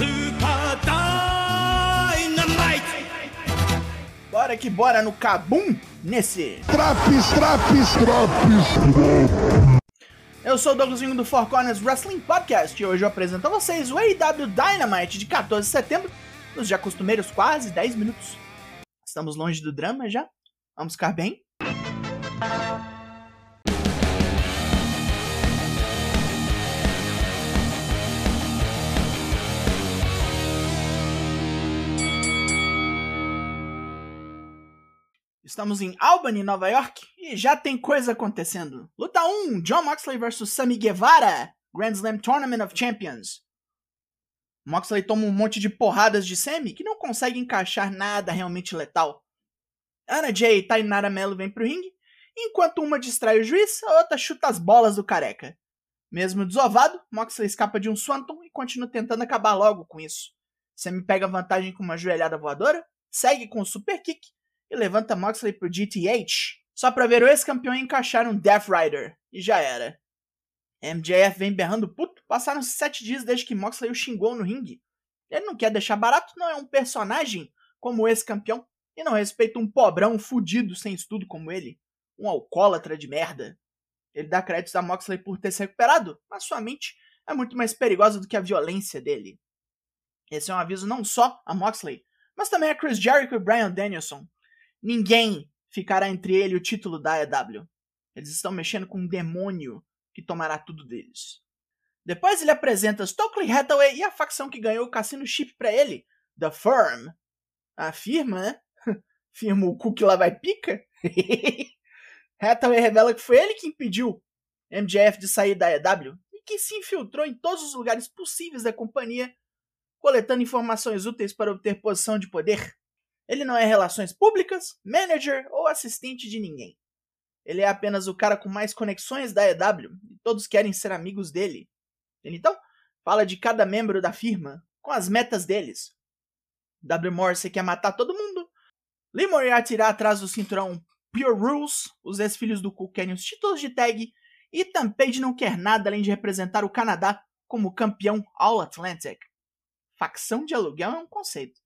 Super Dynamite! Bora que bora no Cabum nesse. Traps, traps, traps. Eu sou o Douglasinho do Four Corners Wrestling Podcast e hoje eu apresento a vocês o AEW Dynamite de 14 de setembro, nos já costumeiros quase 10 minutos. Estamos longe do drama já? Vamos ficar bem? Estamos em Albany, Nova York, e já tem coisa acontecendo. Luta 1: John Moxley vs Sammy Guevara, Grand Slam Tournament of Champions. Moxley toma um monte de porradas de Sammy que não consegue encaixar nada realmente letal. Anna Jay e Tainara Mello vêm pro ringue, enquanto uma distrai o juiz, a outra chuta as bolas do careca. Mesmo desovado, Moxley escapa de um Swanton e continua tentando acabar logo com isso. Sammy pega vantagem com uma joelhada voadora, segue com o super kick e levanta Moxley pro GTH, só pra ver o ex-campeão encaixar um Death Rider. E já era. MJF vem berrando puto, passaram sete dias desde que Moxley o xingou no ringue. Ele não quer deixar barato, não é um personagem como o ex-campeão, e não respeita um pobrão fudido sem estudo como ele. Um alcoólatra de merda. Ele dá créditos a Moxley por ter se recuperado, mas sua mente é muito mais perigosa do que a violência dele. Esse é um aviso não só a Moxley, mas também a Chris Jericho e Brian Danielson, Ninguém ficará entre ele e o título da AEW. Eles estão mexendo com um demônio que tomará tudo deles. Depois ele apresenta Stokely Hathaway e a facção que ganhou o cassino chip para ele, The Firm. A firma, né? Firma o cu que lá vai pica? Hathaway revela que foi ele que impediu MJF de sair da AEW e que se infiltrou em todos os lugares possíveis da companhia, coletando informações úteis para obter posição de poder. Ele não é relações públicas, manager ou assistente de ninguém. Ele é apenas o cara com mais conexões da EW e todos querem ser amigos dele. Ele então fala de cada membro da firma, com as metas deles. W. Morrissey quer matar todo mundo. Lee Moriarty irá atrás do cinturão Pure Rules. Os ex-filhos do Cook querem os títulos de tag. E Tampage não quer nada além de representar o Canadá como campeão All Atlantic. Facção de aluguel é um conceito.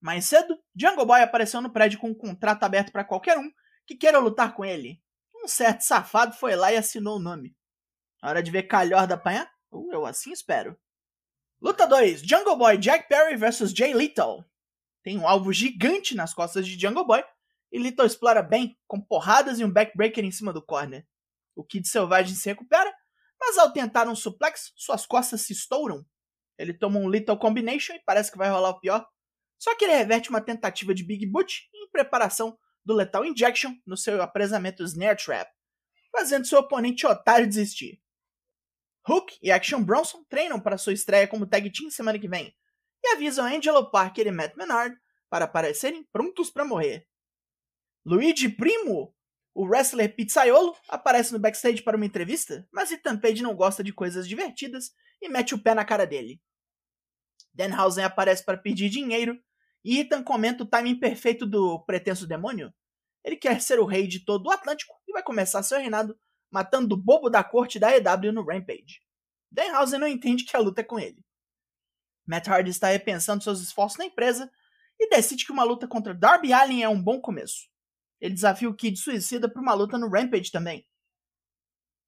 Mais cedo, Jungle Boy apareceu no prédio com um contrato aberto para qualquer um que queira lutar com ele. Um certo safado foi lá e assinou o nome. Hora de ver Calhorda apanhar? Uh, eu assim espero. Luta 2: Jungle Boy Jack Perry vs Jay Little. Tem um alvo gigante nas costas de Jungle Boy e Little explora bem, com porradas e um backbreaker em cima do corner. O Kid Selvagem se recupera, mas ao tentar um suplex, suas costas se estouram. Ele toma um Little Combination e parece que vai rolar o pior. Só que ele reverte uma tentativa de Big Boot em preparação do Lethal Injection no seu apresamento Snare Trap, fazendo seu oponente otário desistir. Hook e Action Bronson treinam para sua estreia como tag team semana que vem e avisam Angelo Parker e Matt Menard para aparecerem prontos para morrer. Luigi Primo, o wrestler pizzaiolo, aparece no backstage para uma entrevista, mas Ethan Page não gosta de coisas divertidas e mete o pé na cara dele. Danhausen aparece para pedir dinheiro e Ethan comenta o timing perfeito do pretenso demônio. Ele quer ser o rei de todo o Atlântico e vai começar seu reinado matando o bobo da corte da EW no Rampage. Danhausen não entende que a luta é com ele. Matt Hardy está repensando seus esforços na empresa e decide que uma luta contra Darby Allin é um bom começo. Ele desafia o Kid Suicida para uma luta no Rampage também.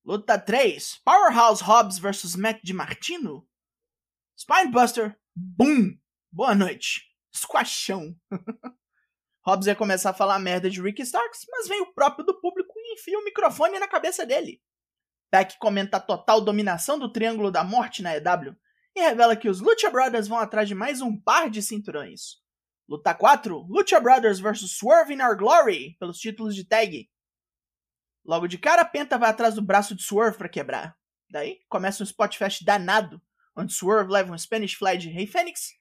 Luta 3: Powerhouse Hobbs vs Matt DiMartino. Spinebuster, boom! Boa noite squashão. Hobbs ia começar a falar merda de Ricky Starks, mas vem o próprio do público e enfia o microfone na cabeça dele. Peck comenta a total dominação do Triângulo da Morte na EW e revela que os Lucha Brothers vão atrás de mais um par de cinturões. Luta 4: Lucha Brothers vs Swerve in Our Glory pelos títulos de tag. Logo de cara, Penta vai atrás do braço de Swerve para quebrar. Daí começa um spot fest danado, onde Swerve leva um Spanish Fly de Rei Fênix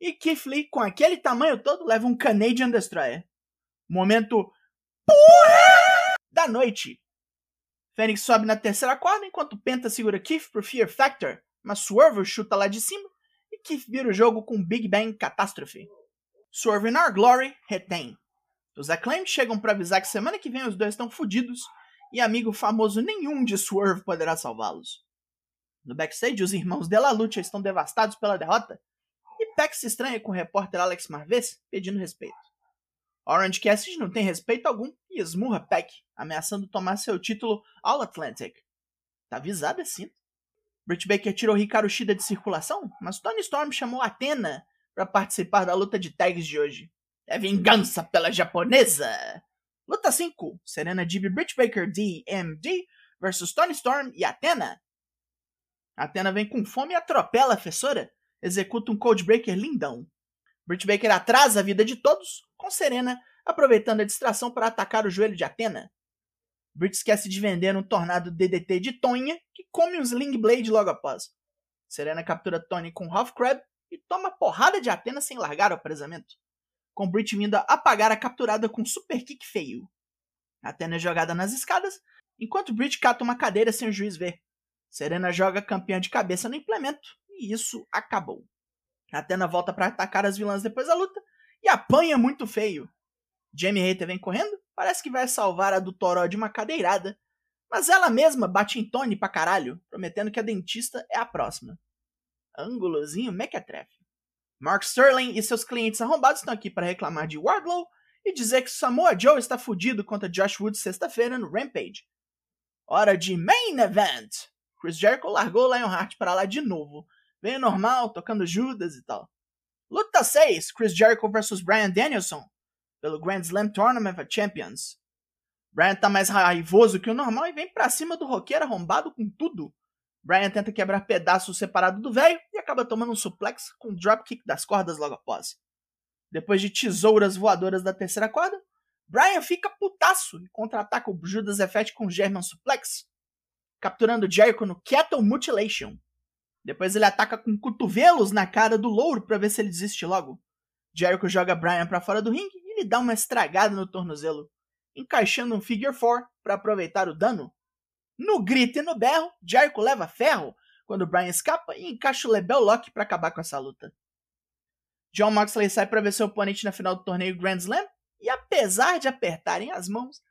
e Keith Lee, com aquele tamanho todo, leva um Canadian Destroyer. Momento porra da noite. Fênix sobe na terceira corda enquanto Penta segura Keith pro Fear Factor, mas Swerve chuta lá de cima e Keith vira o jogo com Big Bang Catástrofe. Swerve in Our Glory retém. Os Acclaimed chegam para avisar que semana que vem os dois estão fodidos e amigo famoso nenhum de Swerve poderá salvá-los. No backstage, os irmãos Della Lucha estão devastados pela derrota e Peck se estranha com o repórter Alex Marvez pedindo respeito. Orange Cassidy não tem respeito algum e esmurra Peck, ameaçando tomar seu título All Atlantic. Tá avisado assim. Britt Baker tirou Ricardo Shida de circulação, mas Tony Storm chamou Athena para participar da luta de tags de hoje. É vingança pela japonesa! Luta 5: Serena Deeb Britt Baker DMD versus Tony Storm e Athena. Athena vem com fome e atropela a fessora, executa um Codebreaker lindão. Britt Baker atrasa a vida de todos, com Serena aproveitando a distração para atacar o joelho de Athena. Britt esquece de vender um tornado DDT de Tonha, que come um Sling Blade logo após. Serena captura Tony com Half Crab e toma porrada de Athena sem largar o apresamento, com Britt vindo apagar a capturada com Super Kick feio. Athena é jogada nas escadas, enquanto Britt cata uma cadeira sem o juiz ver. Serena joga campeã de cabeça no implemento, e isso acabou. Athena volta para atacar as vilãs depois da luta e apanha muito feio. Jamie Hater vem correndo, parece que vai salvar a do Toró de uma cadeirada, mas ela mesma bate em Tony pra caralho, prometendo que a dentista é a próxima. Ângulozinho mequetrefe. Mark Sterling e seus clientes arrombados estão aqui para reclamar de Wardlow e dizer que Samoa Joe está fudido contra Josh Woods sexta-feira no Rampage. Hora de Main Event! Chris Jericho largou Lionheart para lá de novo, Veio normal, tocando Judas e tal. Luta 6: Chris Jericho vs Brian Danielson pelo Grand Slam Tournament of Champions. Brian tá mais raivoso que o normal e vem pra cima do roqueiro arrombado com tudo. Brian tenta quebrar pedaços separado do velho e acaba tomando um suplex com um dropkick das cordas logo após. Depois de tesouras voadoras da terceira corda, Brian fica putaço e contra-ataca o Judas Effect com German Suplex, capturando Jericho no Kettle Mutilation. Depois ele ataca com cotovelos na cara do louro para ver se ele desiste logo. Jericho joga Brian para fora do ringue e lhe dá uma estragada no tornozelo, encaixando um figure 4 para aproveitar o dano. No grito e no berro, Jericho leva ferro quando Brian escapa e encaixa o Lebel Lock para acabar com essa luta. John Moxley sai para ver seu oponente na final do torneio Grand Slam e apesar de apertarem as mãos,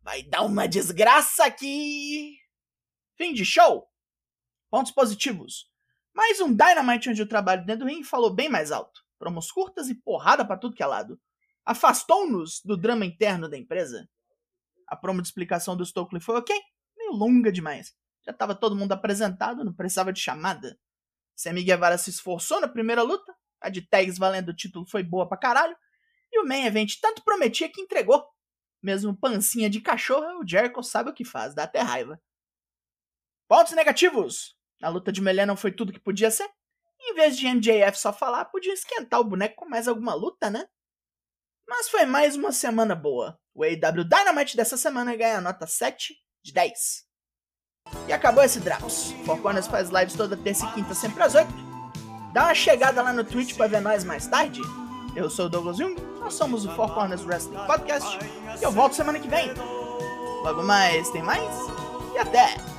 vai dar uma desgraça aqui. Fim de show. Pontos positivos. Mais um Dynamite onde o trabalho dentro do ringue falou bem mais alto. Promos curtas e porrada para tudo que é lado. Afastou-nos do drama interno da empresa. A promo de explicação do Stokely foi ok, meio longa demais. Já estava todo mundo apresentado, não precisava de chamada. Sammy Guevara se esforçou na primeira luta, a de tags valendo o título foi boa pra caralho, e o main event tanto prometia que entregou. Mesmo pancinha de cachorro, o Jericho sabe o que faz, dá até raiva. Pontos negativos. A luta de Melé não foi tudo que podia ser. Em vez de MJF só falar, podia esquentar o boneco com mais alguma luta, né? Mas foi mais uma semana boa. O AEW Dynamite dessa semana ganha a nota 7 de 10. E acabou esse Drops. Four Corners faz lives toda terça e quinta, sempre às 8. Dá uma chegada lá no Twitch pra ver nós mais tarde. Eu sou o Douglas Jung, nós somos o Four Corners Wrestling Podcast e eu volto semana que vem. Logo mais, tem mais? E até!